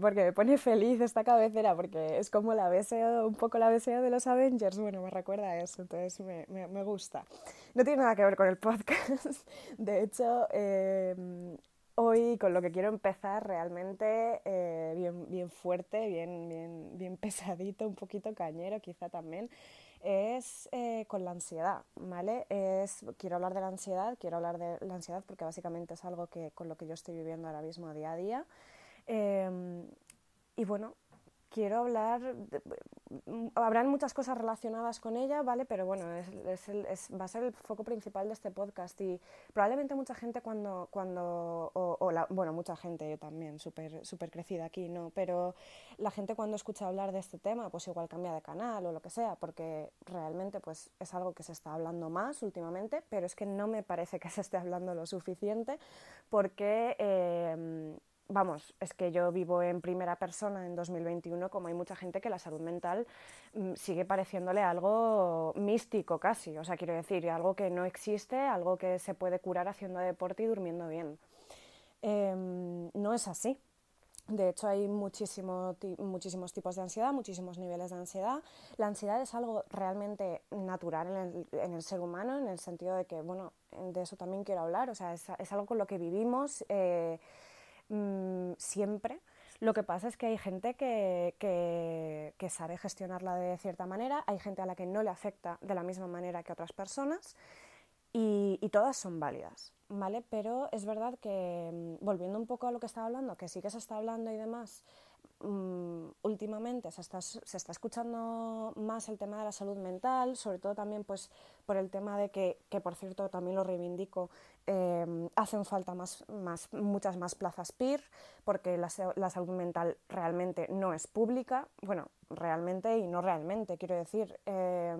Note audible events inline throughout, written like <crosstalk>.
porque me pone feliz esta cabecera, porque es como la BSO, un poco la BSO de los Avengers. Bueno, me recuerda a eso, entonces me, me, me gusta. No tiene nada que ver con el podcast. <laughs> De hecho, eh, hoy con lo que quiero empezar realmente eh, bien, bien fuerte, bien, bien, bien <laughs> pesadito, un poquito cañero quizá también, es eh, con la ansiedad, ¿vale? Es, quiero hablar de la ansiedad, quiero hablar de la ansiedad porque básicamente es algo que, con lo que yo estoy viviendo ahora mismo día a día. Eh, y bueno, quiero hablar, habrán muchas cosas relacionadas con ella, ¿vale? Pero bueno, es, es el, es, va a ser el foco principal de este podcast y probablemente mucha gente cuando, cuando o, o la, bueno, mucha gente, yo también, súper super crecida aquí, ¿no? Pero la gente cuando escucha hablar de este tema, pues igual cambia de canal o lo que sea, porque realmente pues es algo que se está hablando más últimamente, pero es que no me parece que se esté hablando lo suficiente porque... Eh, vamos, es que yo vivo en primera persona en 2021, como hay mucha gente que la salud mental mmm, sigue pareciéndole algo místico casi, o sea, quiero decir, algo que no existe, algo que se puede curar haciendo deporte y durmiendo bien. Eh, no es así. De hecho, hay muchísimo, muchísimos tipos de ansiedad, muchísimos niveles de ansiedad. La ansiedad es algo realmente natural en el, en el ser humano, en el sentido de que, bueno, de eso también quiero hablar, o sea, es, es algo con lo que vivimos. Eh, mmm, siempre. Lo que pasa es que hay gente que, sabe gestionarla de cierta manera, hay gente a la que no le afecta de la misma manera que otras personas y, todas son válidas, ¿vale? Pero es verdad que, volviendo un poco a lo que estaba hablando, que sí que se está hablando y demás, um, últimamente se está, se está escuchando más el tema de la salud mental, sobre todo también pues por el tema de que, que por cierto también lo reivindico, eh, hacen falta más, más, muchas más plazas PIR porque la, salud mental realmente no es pública, bueno, realmente y no realmente, quiero decir, eh,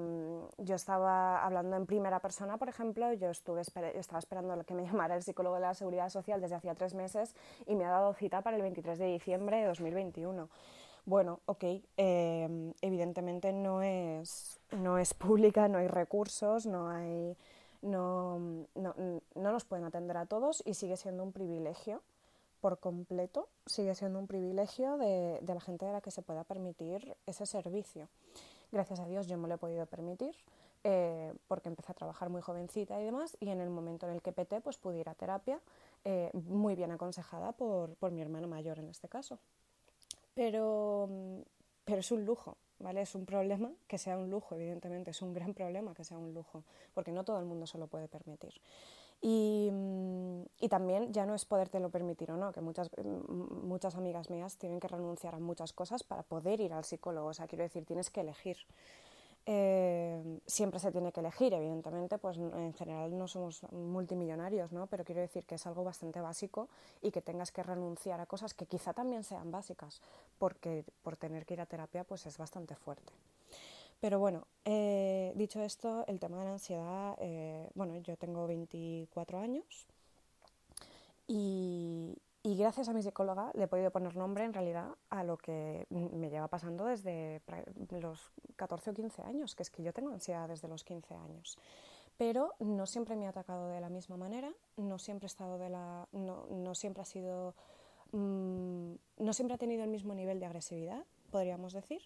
yo estaba hablando en primera persona, por ejemplo, yo estuve estaba esperando que me <laughs> llamara el psicólogo de la Seguridad Social desde hacía tres meses y me ha dado cita para el 23 de diciembre de 2021 bueno, ok, eh, evidentemente no es, no es pública, no hay recursos, no hay no, no, no nos pueden atender a todos y sigue siendo un privilegio por completo, sigue siendo un privilegio de, de, la gente de la que se pueda permitir ese servicio. Gracias a Dios yo me lo he podido permitir eh, porque empecé a trabajar muy jovencita y demás y en el momento en el que peté pues pude ir a terapia eh, muy bien aconsejada por, por mi hermano mayor en este caso. Pero, pero es un lujo, ¿vale? Es un problema que sea un lujo, evidentemente, es un gran problema que sea un lujo, porque no todo el mundo se lo puede permitir. Y, y también ya no es podértelo permitir o no, que muchas, muchas amigas mías tienen que renunciar a muchas cosas para poder ir al psicólogo, o sea, quiero decir, tienes que elegir. Eh, siempre se tiene que elegir, evidentemente, pues en general no somos multimillonarios, ¿no? Pero quiero decir que es algo bastante básico y que tengas que renunciar a cosas que quizá también sean básicas, porque por tener que ir a terapia pues es bastante fuerte. Pero bueno, eh, dicho esto, el tema de la ansiedad, eh, bueno, yo tengo 24 años y, y gracias a mi psicóloga le he podido poner nombre en realidad a lo que me lleva pasando desde los 14 o 15 años, que es que yo tengo ansiedad desde los 15 años. Pero no siempre me ha atacado de la misma manera, no siempre he estado de la. no, no siempre ha sido. Mmm, no siempre ha tenido el mismo nivel de agresividad, podríamos decir,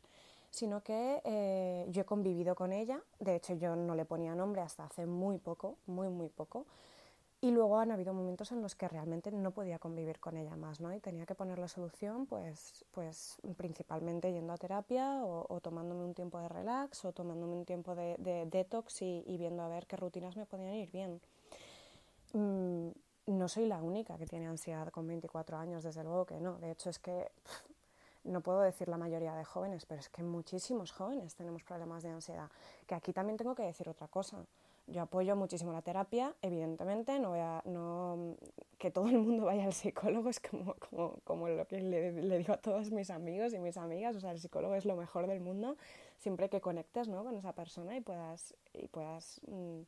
sino que eh, yo he convivido con ella, de hecho yo no le ponía nombre hasta hace muy poco, muy, muy poco. Y luego han habido momentos en los que realmente no podía convivir con ella más, ¿no? Y tenía que poner la solución, pues, pues principalmente yendo a terapia o, tomándome un tiempo de relax o tomándome un tiempo de, de detox y, viendo a ver qué rutinas me podían ir bien. Mm, no soy la única que tiene ansiedad con 24 años, desde luego que no. De hecho, es que no puedo decir la mayoría de jóvenes, pero es que muchísimos jóvenes tenemos problemas de ansiedad. Que aquí también tengo que decir otra cosa yo apoyo muchísimo la terapia, evidentemente, no voy a, no, que todo el mundo vaya al psicólogo es como, como, como lo que le, digo a todos mis amigos y mis amigas, o sea, el psicólogo es lo mejor del mundo, siempre que conectes ¿no? con esa persona y puedas, y puedas mm,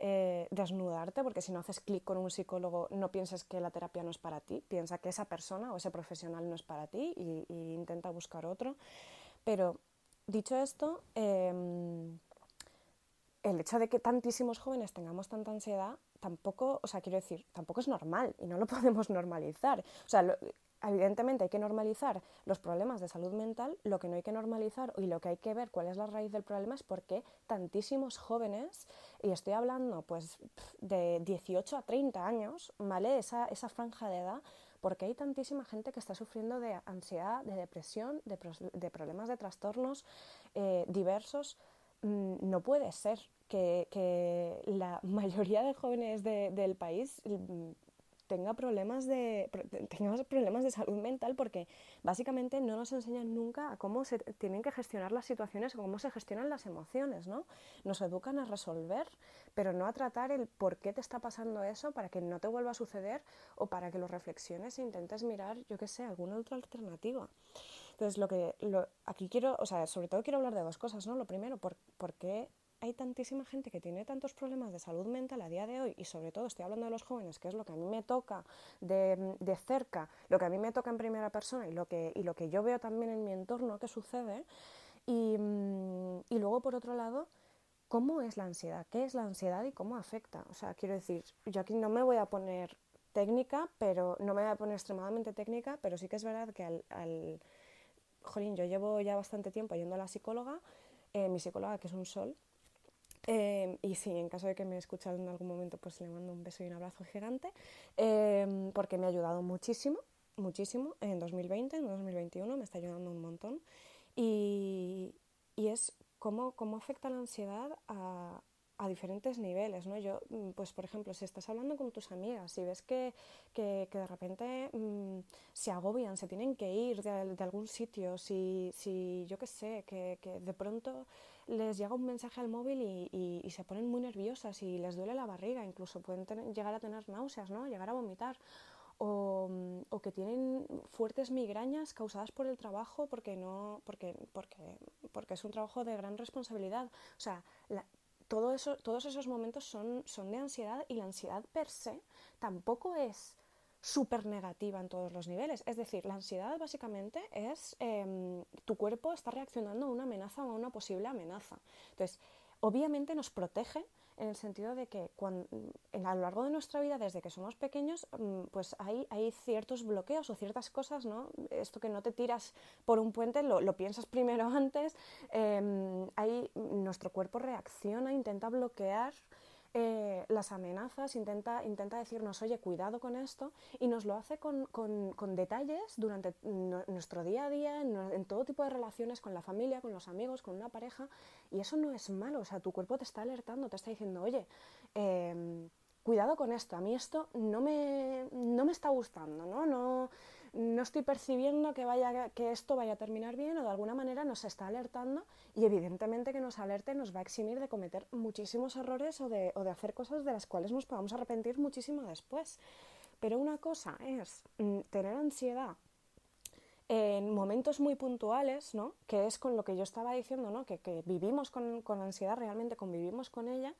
eh, desnudarte, porque si no haces clic con un psicólogo, no pienses que la terapia no es para ti, piensa que esa persona o ese profesional no es para ti y, intenta buscar otro. Pero, dicho esto, eh, el hecho de que tantísimos jóvenes tengamos tanta ansiedad tampoco, o sea, quiero decir, tampoco es normal y no lo <laughs> podemos normalizar. O sea, evidentemente hay que normalizar los problemas de salud mental, lo que no hay que normalizar y lo que hay que ver cuál es la raíz del problema es por qué tantísimos jóvenes, y estoy hablando pues de 18 a 30 años, ¿vale? Esa, esa franja de edad, porque hay tantísima gente que está sufriendo de ansiedad, de depresión, de, de problemas de trastornos eh, diversos. Mm, no puede ser que, la <laughs> mayoría de jóvenes de, del país mm, tenga problemas de, tenga problemas de salud mental porque básicamente no nos enseñan nunca a cómo se tienen que gestionar las situaciones o cómo se gestionan las emociones, ¿no? Nos educan a resolver, pero no a tratar el por qué te está pasando eso para que no te vuelva a suceder o para que lo reflexiones e intentes mirar, yo qué sé, alguna otra alternativa. Entonces, lo que lo, aquí quiero, o sea, sobre todo quiero hablar de dos cosas, ¿no? Lo primero, ¿por, por qué hay tantísima gente que tiene tantos problemas de salud mental a día de hoy y sobre todo estoy hablando de los jóvenes, que es lo que a mí me toca de, de cerca, lo que a mí me toca en primera persona y lo que, y lo que yo veo también en mi entorno que sucede. Y, mm, y luego, por otro lado, ¿cómo es la ansiedad? ¿Qué es la ansiedad y cómo afecta? O sea, quiero decir, yo aquí no me voy a poner técnica, pero no me voy a poner extremadamente técnica, pero sí que es verdad que al, al jolín, yo llevo ya bastante tiempo yendo a la psicóloga, eh, mi psicóloga que es un sol, eh, y sí, en caso de que me escuchado en algún momento, pues le mando un beso y un abrazo gigante, eh, porque me ha ayudado muchísimo, muchísimo en 2020, en 2021, me está ayudando un montón. Y, y es cómo, cómo afecta la ansiedad a, a diferentes niveles, ¿no? Yo, mm, pues por ejemplo, si estás hablando con tus amigas, si ves que, que, que de repente mmm, se agobian, se tienen que ir de, algún sitio, si, si yo qué sé, que, que, de pronto les llega un mensaje al móvil y, y, y, se ponen muy nerviosas y les duele la barriga, incluso pueden llegar a tener náuseas, ¿no? Llegar a vomitar. O, o, que tienen fuertes migrañas causadas por el trabajo porque no porque porque porque es un trabajo de gran responsabilidad o sea todos esos momentos son, son de ansiedad y la ansiedad per se tampoco es súper negativa en todos los niveles. Es decir, la ansiedad básicamente es eh, tu cuerpo está reaccionando a una amenaza o a una posible amenaza. Entonces, obviamente nos protege en el sentido de que cuando, a lo largo de nuestra vida, desde que somos pequeños, mm, pues hay, hay ciertos bloqueos o ciertas cosas, ¿no? Esto que no te tiras por un puente, lo, piensas <laughs> primero antes, eh, hay, nuestro cuerpo reacciona, intenta bloquear eh, las amenazas, intenta, intenta decirnos, oye, cuidado con esto, y nos lo hace con, con, detalles durante nuestro día a día, en, todo tipo de relaciones con la familia, con los amigos, con una pareja, y eso no es malo, o sea, tu cuerpo te está alertando, te está diciendo, oye, eh, cuidado con esto, a mí esto no me, no me está gustando, ¿no? no no estoy percibiendo que, vaya, que esto vaya a terminar bien o de alguna manera nos está alertando y evidentemente que nos alerte nos va a eximir de cometer muchísimos errores o de, o de hacer cosas de las cuales nos podamos arrepentir muchísimo después. Pero una cosa es mm, tener ansiedad en momentos muy puntuales, ¿no? que es con lo que yo estaba diciendo, ¿no? que, que vivimos con, con ansiedad, realmente convivimos con ella,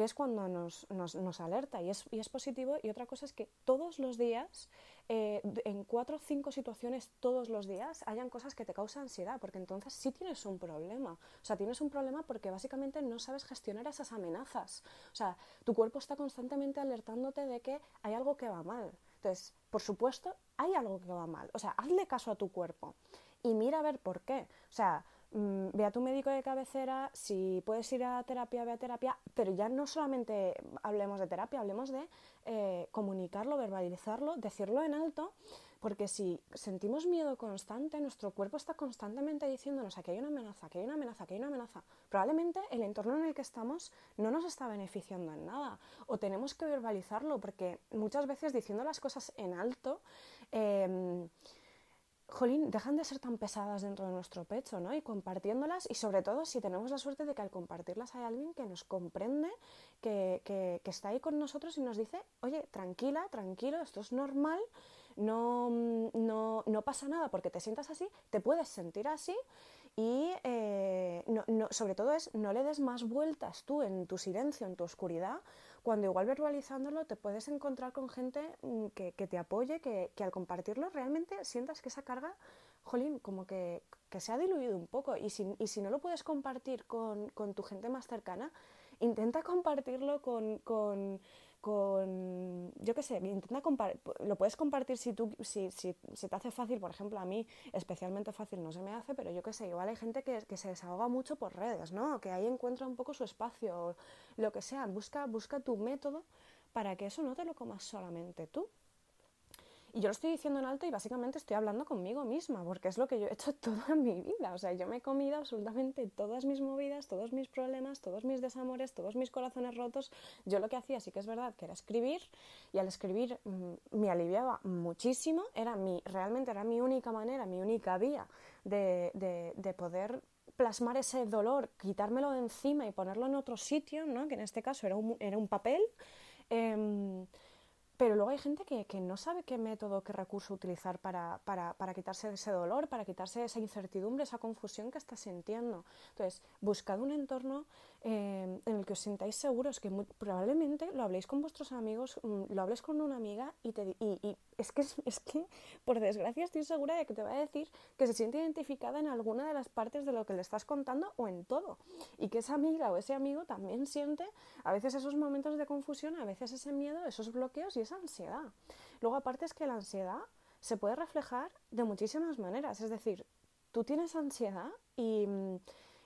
que es cuando nos, nos, nos alerta y es, y es, positivo. Y otra cosa es que todos los días eh, en cuatro o cinco situaciones todos los días hayan cosas que te causan ansiedad, porque entonces sí tienes un problema. O sea, tienes un problema porque básicamente no sabes gestionar esas amenazas. O sea, tu cuerpo está constantemente alertándote de que hay algo que va mal. Entonces, por supuesto, hay algo que va mal. O sea, hazle caso a tu cuerpo y mira a ver por qué. O sea, ve a tu médico de cabecera, si puedes ir a terapia, ve a terapia, pero ya no solamente hablemos de terapia, hablemos de eh, comunicarlo, verbalizarlo, decirlo en alto, porque si sentimos miedo constante, nuestro cuerpo está constantemente diciéndonos que hay una amenaza, que hay una amenaza, que hay una amenaza. Probablemente el entorno en el que estamos no nos está beneficiando en nada, o tenemos que verbalizarlo, porque muchas veces diciendo las cosas en alto, eh, jolín, dejan de ser tan pesadas dentro de nuestro pecho, ¿no? Y compartiéndolas, y sobre todo si tenemos la suerte de que al compartirlas hay alguien que nos comprende, que, que, que está ahí con nosotros y nos dice, oye, tranquila, tranquilo, esto es normal, no, no, no pasa nada porque te sientas así, te puedes sentir así y eh, no, no, sobre todo es no le des más vueltas tú en tu silencio, en tu oscuridad, cuando igual verbalizándolo te puedes encontrar con gente mm, que, que te apoye, que, que, al compartirlo realmente sientas que esa carga, jolín, como que, que se ha diluido un poco. Y si, y si no lo puedes compartir con, con, tu gente más cercana, intenta compartirlo con, con, con, yo qué sé, intenta lo puedes compartir si, tú, si, si, te hace fácil, por ejemplo, a mí especialmente fácil no se me hace, pero yo qué sé, igual hay gente que, que, se desahoga mucho por redes, ¿no? Que ahí encuentra un poco su espacio, lo que sea, busca, busca tu método para que eso no te lo comas solamente tú, y yo lo estoy diciendo en alto y básicamente estoy hablando conmigo misma, porque es lo que yo he hecho <laughs> toda mi vida. O sea, yo me he comido absolutamente todas mis movidas, todos mis problemas, todos mis desamores, todos mis corazones rotos. Yo lo que hacía sí que es verdad que era escribir y al escribir mm, me aliviaba muchísimo. Era mi, realmente era mi única manera, mi única vía de, de, de poder plasmar ese dolor, quitármelo de encima y ponerlo en otro sitio, ¿no? que en este caso era un, era un papel. Eh, pero luego hay gente que, que, no sabe qué método, qué recurso utilizar para, para, para, quitarse ese dolor, para quitarse esa incertidumbre, esa confusión que está sintiendo. Entonces, buscad un entorno eh, en el que os sintáis seguros, que muy, probablemente lo habléis con vuestros amigos, mm, lo habléis con una amiga y, te, y, y es, que, <laughs> es que, por desgracia, estoy segura de que te va a decir que se siente identificada en alguna de las partes de lo que le estás contando o en todo. Y que esa amiga o ese amigo también siente a veces esos momentos de confusión, a veces ese miedo, esos bloqueos y ansiedad. Luego, aparte es que la ansiedad se puede reflejar de muchísimas maneras. Es decir, tú tienes ansiedad y,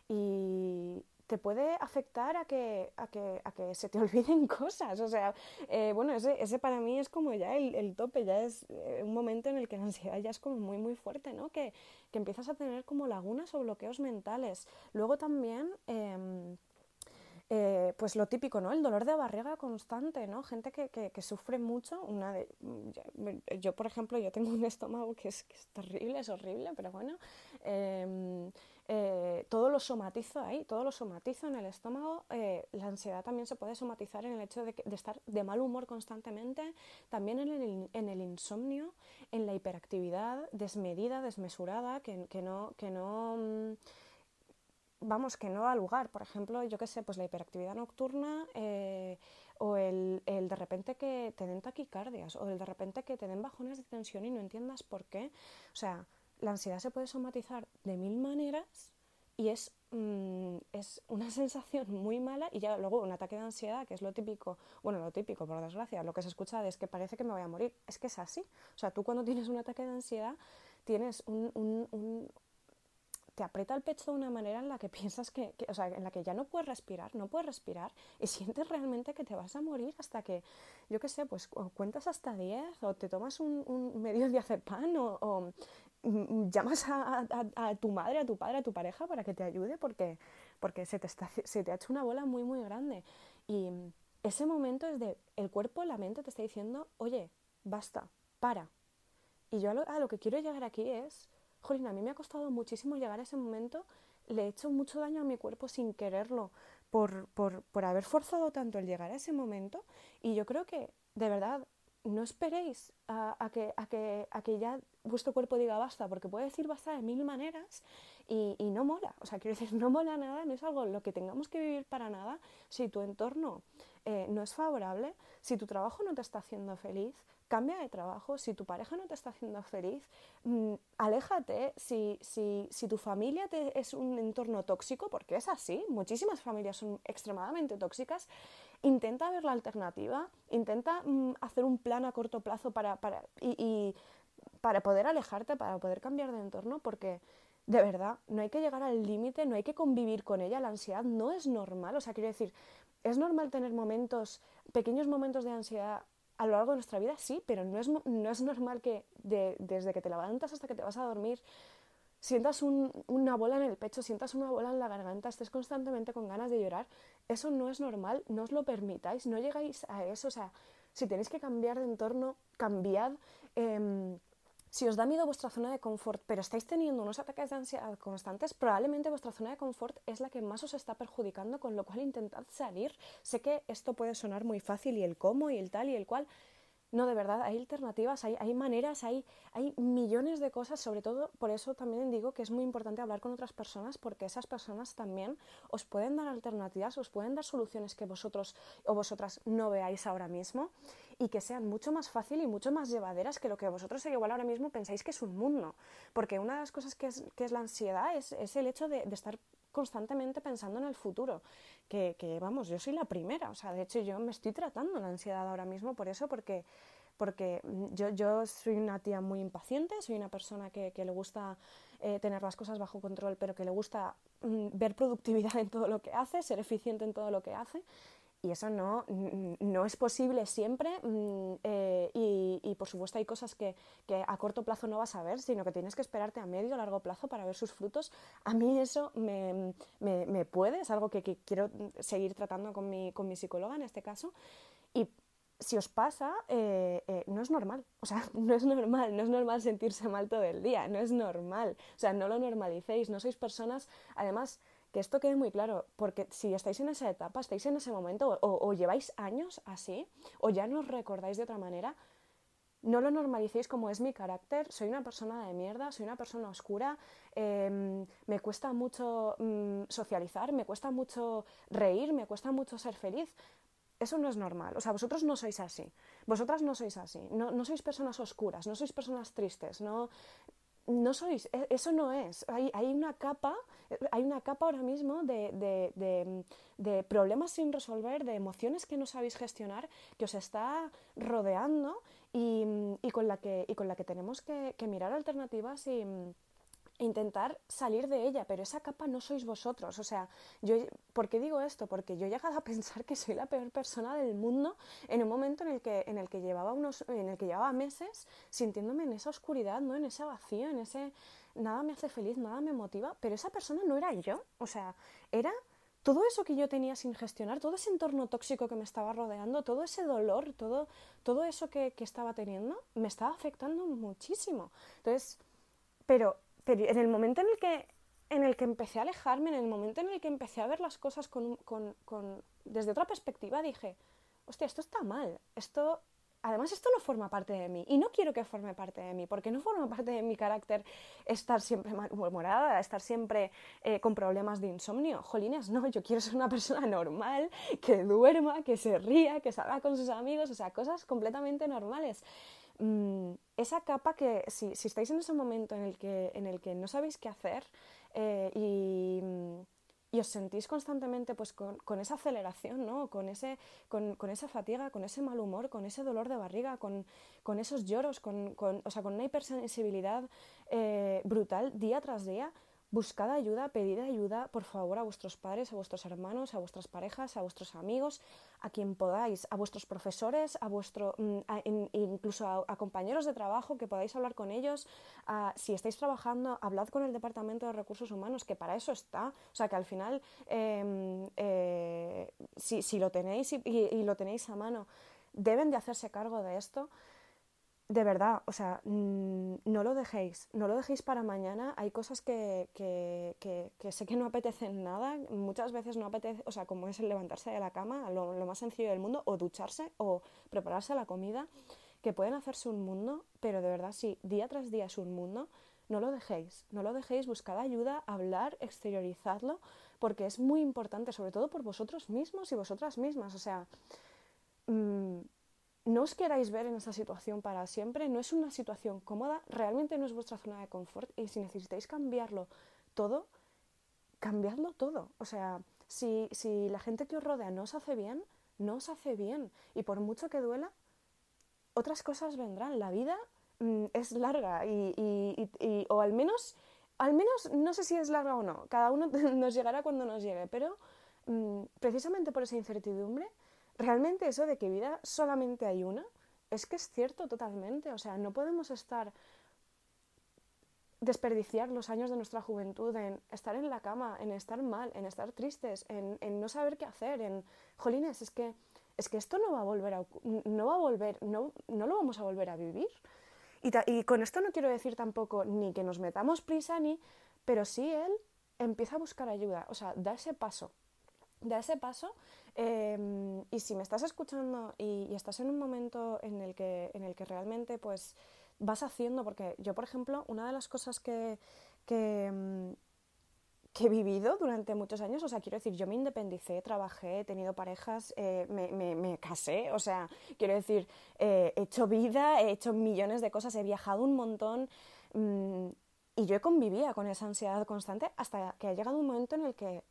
y te puede afectar a que, a que, a que se te <laughs> olviden cosas. O sea, eh, bueno, ese, ese para mí es como ya el, el tope, ya es eh, un momento en el que la <laughs> ansiedad ya es como muy, muy fuerte, ¿no? Que, que empiezas a tener como lagunas o bloqueos mentales. Luego también... Eh, eh, pues lo típico, ¿no? El dolor de barriga constante, ¿no? Gente que, que, que sufre mucho. Una de, yo, por ejemplo, yo tengo un <laughs> estómago que es, que es terrible, es horrible, pero bueno. Eh, eh, todo lo somatizo ahí, todo lo somatizo en el estómago. Eh, la ansiedad también se puede somatizar en el hecho de, de estar de mal humor constantemente, también en el, en el, insomnio, en la hiperactividad desmedida, desmesurada, que, que no... Que no mm, vamos, que no da lugar. Por ejemplo, yo qué sé, pues la hiperactividad nocturna eh, o el, el, de repente que te den taquicardias o el de repente que te den bajones de tensión y no entiendas por qué. O sea, la ansiedad se puede somatizar de mil maneras y es, mm, es una <laughs> sensación muy mala y ya luego un ataque de ansiedad, que es lo típico, bueno, lo típico, por desgracia, lo que se escucha es que parece que me voy a morir. Es que es así. O sea, tú cuando tienes un ataque de ansiedad tienes un, te aprieta el pecho de una manera en la que piensas que, que, o sea, en la que ya no puedes respirar, no puedes respirar y <laughs> sientes realmente que te vas a morir hasta que, yo qué sé, pues cuentas hasta 10 o te tomas un, un medio diazepam o, o llamas a, a, a, tu madre, a tu padre, a tu pareja para que te ayude porque, porque se, te está, se te ha hecho una bola muy, muy grande. Y ese momento es de, el cuerpo, la mente te está diciendo, oye, basta, para. Y yo a lo, a lo que quiero llegar aquí es jolín, a mí me ha costado muchísimo llegar a ese momento, le he hecho mucho daño a mi cuerpo sin quererlo por, por, por haber forzado tanto el llegar a ese momento y yo creo que, de verdad, no esperéis a, que, a, que, a que ya vuestro cuerpo diga basta, porque puede decir basta de mil maneras y, y, no mola. O sea, <laughs> quiero decir, no mola nada, no es algo lo que tengamos que vivir para nada. Si tu entorno eh, no es favorable, si tu trabajo no te está haciendo feliz, cambia de trabajo, si tu pareja no te está haciendo feliz, mmm, aléjate, si, si, si, tu familia te, es un entorno tóxico, porque es así, muchísimas familias son extremadamente tóxicas, intenta ver la alternativa, intenta mmm, hacer un plan a corto plazo para, para, y, y para poder alejarte, para poder cambiar de entorno, porque de verdad, no hay que llegar al límite, no hay que convivir con ella, la ansiedad no es normal, o sea, quiero decir, es normal tener momentos, pequeños momentos de ansiedad a lo largo de nuestra vida, sí, pero no es, no es normal que de, desde que te levantas hasta que te vas a dormir sientas un, una bola en el pecho, sientas una bola en la garganta, estés constantemente con ganas de llorar. Eso no es normal, no os lo permitáis, no llegáis a eso. O sea, si tenéis que cambiar de entorno, cambiad. Eh, si os da miedo vuestra zona de confort, pero estáis teniendo unos ataques de ansiedad constantes, probablemente vuestra zona de confort es la que más os está perjudicando, con lo cual intentad salir. Sé que esto puede sonar muy fácil y el cómo y el tal y el cual, no, de verdad, hay alternativas, hay, hay maneras, hay, hay millones de cosas, sobre todo por eso también digo que es muy importante hablar con otras personas, porque esas personas también os pueden dar alternativas, os pueden dar soluciones que vosotros o vosotras no veáis ahora mismo y que sean mucho más fácil y mucho más llevaderas que lo que vosotros igual ahora mismo pensáis que es un mundo. Porque una de las cosas que es, que es la ansiedad es, es el hecho de, de estar constantemente pensando en el futuro, que, vamos, yo soy la primera, o sea, de hecho yo me estoy tratando la ansiedad ahora mismo por eso, porque, porque yo, yo soy una tía muy impaciente, soy una persona que, que le gusta eh, tener las cosas bajo control, pero que le gusta mm, ver productividad en todo lo que hace, ser eficiente en todo lo que hace, y eso no, no es posible siempre mm, eh, y, y, por supuesto hay cosas que, que, a corto plazo no vas a ver, sino que tienes que esperarte a medio o largo plazo para ver sus frutos. A mí eso me, me, me puede, es algo que, que, quiero seguir tratando con mi, con mi psicóloga en este caso. Y si os pasa, eh, eh, no es normal. O sea, <laughs> no es normal, no es normal sentirse mal todo el día, no es normal. O sea, no lo normalicéis, no sois personas, además que esto quede muy claro, porque si estáis en esa etapa, estáis en ese momento, o, lleváis años así, o ya no os recordáis de otra manera, no lo normalicéis como es mi carácter, soy una persona de mierda, soy una persona oscura, eh, me cuesta mucho mm, socializar, me cuesta mucho reír, me cuesta mucho ser feliz. Eso no es normal. O sea, vosotros no sois así. Vosotras no sois así. No, no sois personas oscuras, no sois personas tristes, no, no sois, e, eso no es. Hay, hay, una capa, hay una capa ahora mismo de, de, de, de, problemas sin resolver, de emociones que no sabéis gestionar, que os está rodeando y, y con, la que, y con la que tenemos que, que mirar alternativas y intentar salir de ella, pero esa capa no sois vosotros. O sea, yo, ¿por qué digo esto? Porque yo he llegado a pensar que soy la peor persona del mundo en un momento en el que, en el que, llevaba, unos, en el que llevaba meses sintiéndome en esa oscuridad, ¿no? en ese vacío, en ese nada me hace feliz, nada me motiva, pero esa persona no era yo. O sea, era todo eso que yo tenía sin gestionar, todo ese entorno tóxico que me estaba rodeando, todo ese dolor, todo, todo eso que, que estaba teniendo, me estaba afectando muchísimo. Entonces, pero pero en el momento en el que en el que empecé a alejarme, en el momento en el que empecé a ver las cosas con, con, con, desde otra perspectiva, dije, hostia, esto está mal, esto, además esto no forma parte de mí y no quiero que forme parte de mí, porque no forma parte de mi carácter estar siempre malhumorada, estar siempre eh, con problemas de insomnio. Jolines, no, yo quiero ser una persona normal, que duerma, que se ría, que salga con sus amigos, o sea, cosas completamente normales. Mm, esa capa que si, si, estáis en ese momento en el que, en el que no sabéis qué hacer eh, y, y, os sentís constantemente pues, con, con esa aceleración, ¿no? con, ese, con, con, esa fatiga, con ese mal humor, con ese dolor de barriga, con, con esos lloros, con, o sea, con una hipersensibilidad eh, brutal día tras día, buscad ayuda, pedid ayuda, por favor, a vuestros padres, a vuestros hermanos, a vuestras parejas, a vuestros amigos, a quien podáis, a vuestros profesores, a vuestro, mm, a, in, incluso a, compañeros de trabajo, que podáis hablar con ellos. A, si estáis trabajando, hablad con el Departamento de Recursos Humanos, que para eso está. O sea, que al final, eh, eh, si, si, lo tenéis y, y lo tenéis a mano, deben de hacerse cargo de esto de verdad, o sea, no lo dejéis, no lo dejéis para mañana. Hay cosas que, que, que, que, sé que no apetecen nada, muchas veces no apetece, o sea, como es el levantarse de la cama, lo, más sencillo del mundo, o ducharse, o prepararse la comida, que pueden hacerse un mundo, pero de verdad, sí, día tras día es un mundo, no lo dejéis, no lo dejéis, buscad ayuda, hablar, exteriorizadlo, porque es muy importante, sobre todo por vosotros mismos y vosotras mismas, o sea... Mmm, no os queráis ver en esa situación para siempre, no es una situación cómoda, realmente no es vuestra zona de confort y si necesitáis cambiarlo todo, cambiadlo todo. O sea, si, si la gente que os rodea no os hace bien, no os hace bien. Y por mucho que duela, otras cosas vendrán. La vida mm, es larga y, y, y, o al menos, al menos, no sé si es larga o no, cada uno <laughs> nos llegará cuando nos llegue, pero mm, precisamente por esa incertidumbre, realmente eso de que vida solamente hay una, es que es cierto totalmente. O sea, no podemos estar desperdiciar los años de nuestra juventud en estar en la cama, en estar mal, en estar tristes, en, no saber qué hacer, en jolines, es que es que esto no va a volver a no va a volver, no, no lo vamos a volver a vivir. Y, y con esto no quiero decir tampoco ni que nos metamos prisa ni, pero sí él empieza a buscar ayuda, o sea, da ese paso, da ese paso eh, y si me estás escuchando y, estás en un momento en el que, en el que realmente pues vas haciendo, porque yo por ejemplo, una de las cosas que, que, que he vivido durante muchos años, o sea, quiero decir, yo me independicé, trabajé, he tenido parejas, eh, me, me, casé, o sea, quiero decir, eh, he hecho vida, he hecho millones de cosas, he viajado un montón. Mmm, y yo convivía con esa ansiedad constante hasta que ha llegado un momento en el que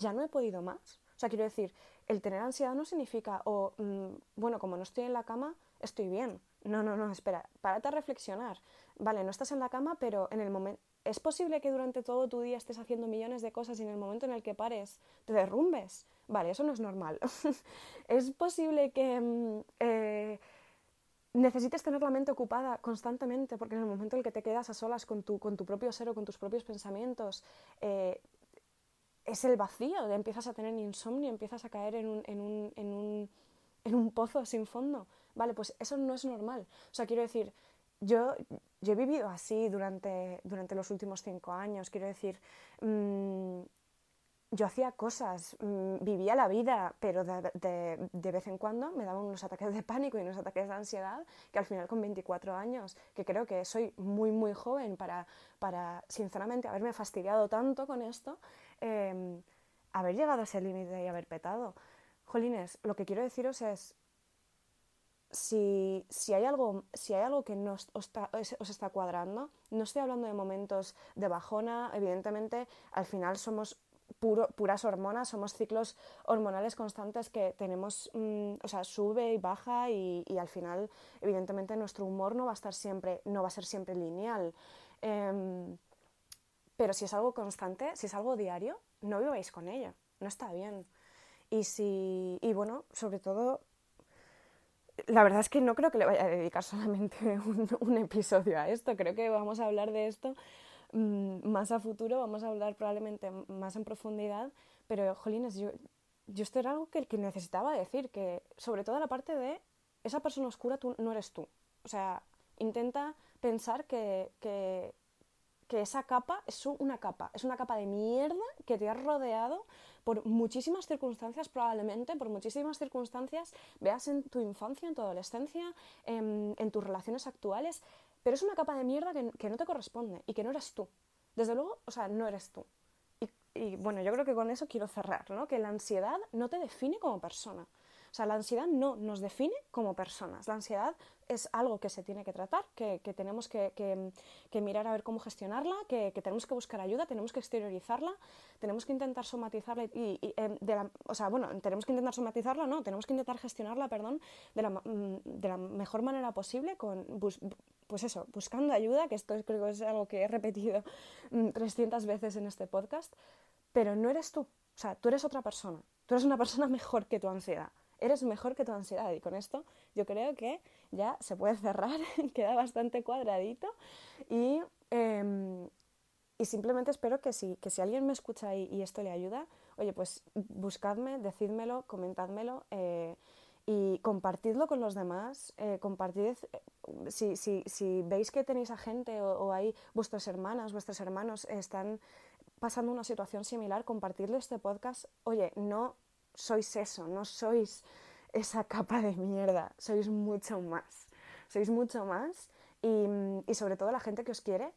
ya no he podido más. O sea, quiero decir, el tener ansiedad no significa, o, mm, bueno, como no estoy en la cama, estoy bien. No, no, no, espera, párate a reflexionar. Vale, no estás en la cama, pero en el momento... ¿Es posible que durante todo tu día estés haciendo millones de cosas y en el momento en el que pares te derrumbes? Vale, eso no es normal. <laughs> es posible que mm, eh, necesites tener la mente ocupada constantemente, porque en el momento en el que te quedas a solas con tu, con tu propio ser o con tus propios pensamientos, eh, es el vacío, empiezas a tener insomnio, empiezas a caer en un, en un, en un, en un pozo sin fondo. Vale, pues eso no es normal. O sea, quiero decir, yo, he vivido así durante, los últimos cinco años, quiero decir, mmm, yo hacía cosas, mmm, vivía la vida, pero de, vez en cuando me daban unos ataques de pánico y unos ataques de ansiedad, que al final con 24 años, que creo que soy muy, muy joven para sinceramente, haberme fastidiado tanto con esto, eh, haber llegado a ese límite y haber petado. Jolines, lo que quiero deciros es, si, si, hay algo, si hay algo que no os, está, os está cuadrando, no estoy hablando de momentos de bajona, evidentemente al final somos puro, puras hormonas, somos ciclos hormonales constantes que tenemos, mmm, o sea, sube y baja y, y, al final, evidentemente, nuestro humor no va a estar siempre, no va a ser siempre lineal. Eh, pero si es algo constante, si es algo diario, no viváis con ella, no está bien. Y si, y bueno, sobre todo la verdad es que no creo que le vaya a dedicar <laughs> solamente un, episodio a esto. Creo que vamos a hablar de esto mmm, más a futuro, vamos a hablar probablemente más en profundidad. Pero, jolines, yo, yo esto era algo que, necesitaba decir, que sobre todo la parte de esa persona oscura tú no eres tú. O sea, intenta pensar que, que esa capa es una capa, es una capa de mierda que te ha rodeado por muchísimas circunstancias, probablemente, por muchísimas circunstancias, veas en tu infancia, en tu adolescencia, en, en tus relaciones actuales, pero es una capa de mierda que, que, no te corresponde y que no eres tú. Desde luego, o sea, no eres tú. Y, y bueno, yo creo que con eso quiero cerrar, ¿no? Que la ansiedad no te define como persona. O sea, la ansiedad no nos define como personas. La ansiedad es algo que se tiene que tratar, que, que tenemos que, que, mirar a ver cómo gestionarla, que, tenemos que buscar ayuda, tenemos que exteriorizarla, tenemos que intentar somatizarla y, eh, de la, o sea, bueno, tenemos que intentar somatizarla, no, tenemos que intentar gestionarla, perdón, de la, mm, mejor manera posible con, pues eso, buscando ayuda, que esto creo que es algo que he repetido 300 mm, veces en este podcast, pero no eres tú, o sea, tú eres otra persona, tú eres una persona <laughs> mejor que tu ansiedad eres mejor que tu ansiedad. Y con esto yo creo que ya se puede cerrar, <laughs> queda bastante cuadradito. Y, eh, y simplemente espero que si, que si alguien me escucha y, y, esto le ayuda, oye, pues buscadme, decídmelo, comentádmelo. Eh, y compartidlo con los demás, eh, compartid, si, si, si, veis que tenéis a gente o, o hay vuestras hermanas, vuestros hermanos están pasando una situación similar, compartidle este podcast. Oye, no sois eso, no sois esa capa de mierda, sois mucho más, sois mucho más y, y, sobre todo la gente que os quiere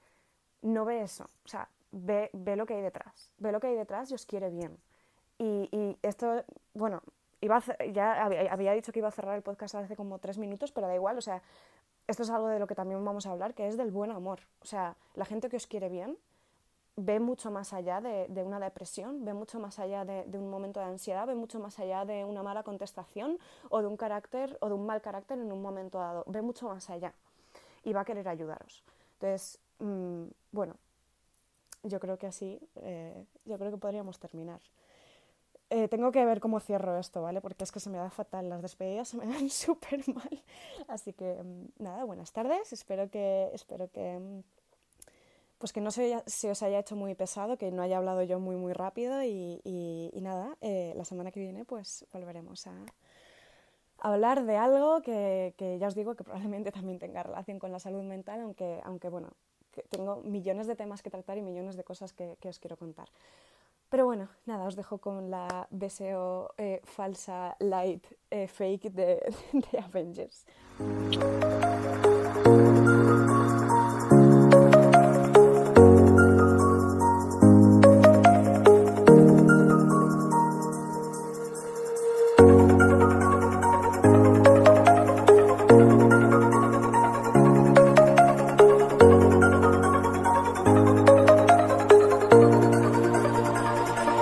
no ve eso, o sea, ve, ve lo que hay detrás, ve lo que hay detrás y os quiere bien. Y, y esto, bueno, iba ya había dicho que iba a cerrar el podcast hace como tres minutos, pero da igual, o sea, esto es algo de lo que también vamos a hablar, que es del buen amor. O sea, la gente que os quiere bien ve mucho más allá de, de, una depresión, ve mucho más allá de, de, un momento de ansiedad, ve mucho más allá de una mala contestación o de un carácter o de un mal carácter en un momento dado, ve mucho más allá y va a querer ayudaros. Entonces, mmm, bueno, yo creo que así, eh, yo creo que podríamos terminar. Eh, tengo que ver cómo cierro esto, ¿vale? Porque es que se me da fatal, las despedidas se me dan <laughs> súper mal. Así que, mmm, nada, buenas tardes, espero que, espero que mmm, pues que no se, se, os haya hecho muy pesado, que no haya hablado yo muy, muy rápido y, nada, eh, la semana que viene pues volveremos a, hablar de algo que, que, ya os digo que probablemente también tenga relación con la salud mental, aunque, aunque bueno, tengo millones de temas que tratar y millones de cosas que, que os quiero contar. Pero bueno, nada, os dejo con la deseo eh, falsa, light, eh, fake de, <laughs> de Avengers.